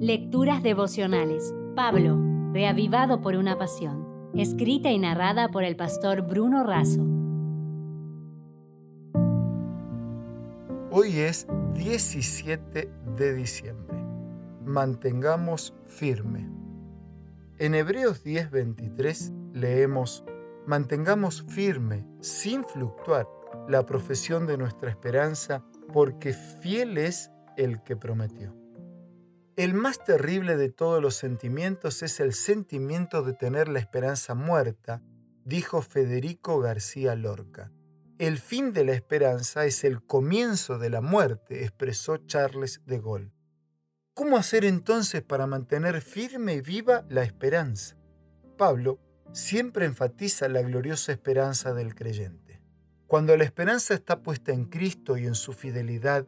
Lecturas devocionales. Pablo, reavivado por una pasión. Escrita y narrada por el pastor Bruno Razo. Hoy es 17 de diciembre. Mantengamos firme. En Hebreos 10:23 leemos, Mantengamos firme, sin fluctuar, la profesión de nuestra esperanza, porque fiel es el que prometió. El más terrible de todos los sentimientos es el sentimiento de tener la esperanza muerta, dijo Federico García Lorca. El fin de la esperanza es el comienzo de la muerte, expresó Charles de Gaulle. ¿Cómo hacer entonces para mantener firme y viva la esperanza? Pablo siempre enfatiza la gloriosa esperanza del creyente. Cuando la esperanza está puesta en Cristo y en su fidelidad,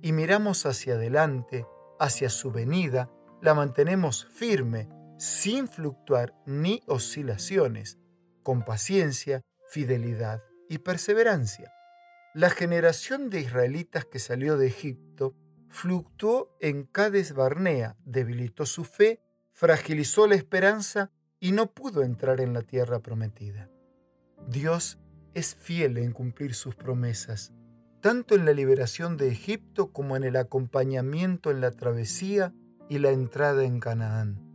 y miramos hacia adelante, hacia su venida, la mantenemos firme, sin fluctuar ni oscilaciones, con paciencia, fidelidad y perseverancia. La generación de israelitas que salió de Egipto fluctuó en Cades Barnea, debilitó su fe, fragilizó la esperanza y no pudo entrar en la tierra prometida. Dios es fiel en cumplir sus promesas tanto en la liberación de Egipto como en el acompañamiento en la travesía y la entrada en Canaán.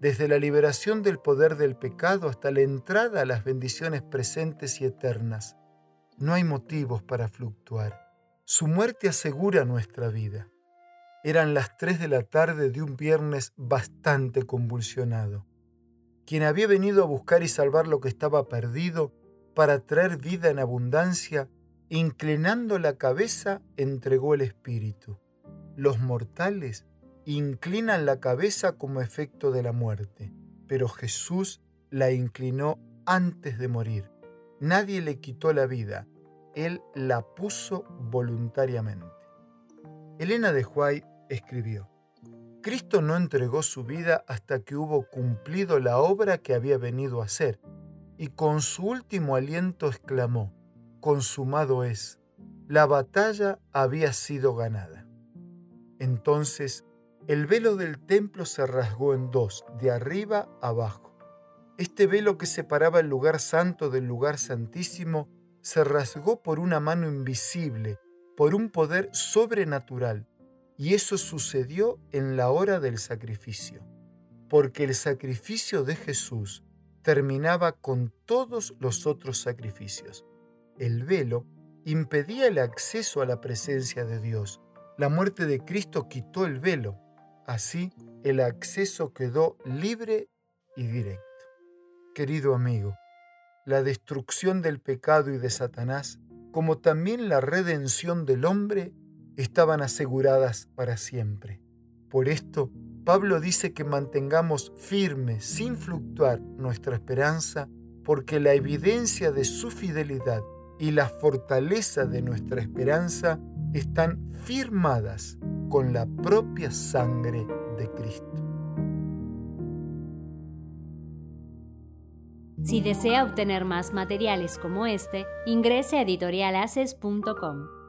Desde la liberación del poder del pecado hasta la entrada a las bendiciones presentes y eternas. No hay motivos para fluctuar. Su muerte asegura nuestra vida. Eran las tres de la tarde de un viernes bastante convulsionado. Quien había venido a buscar y salvar lo que estaba perdido para traer vida en abundancia, Inclinando la cabeza, entregó el espíritu. Los mortales inclinan la cabeza como efecto de la muerte, pero Jesús la inclinó antes de morir. Nadie le quitó la vida, Él la puso voluntariamente. Elena de Huay escribió, Cristo no entregó su vida hasta que hubo cumplido la obra que había venido a hacer, y con su último aliento exclamó, consumado es, la batalla había sido ganada. Entonces el velo del templo se rasgó en dos, de arriba abajo. Este velo que separaba el lugar santo del lugar santísimo se rasgó por una mano invisible, por un poder sobrenatural, y eso sucedió en la hora del sacrificio, porque el sacrificio de Jesús terminaba con todos los otros sacrificios el velo, impedía el acceso a la presencia de Dios. La muerte de Cristo quitó el velo. Así el acceso quedó libre y directo. Querido amigo, la destrucción del pecado y de Satanás, como también la redención del hombre, estaban aseguradas para siempre. Por esto, Pablo dice que mantengamos firme, sin fluctuar, nuestra esperanza, porque la evidencia de su fidelidad y la fortaleza de nuestra esperanza están firmadas con la propia sangre de Cristo. Si desea obtener más materiales como este, ingrese a editorialaces.com.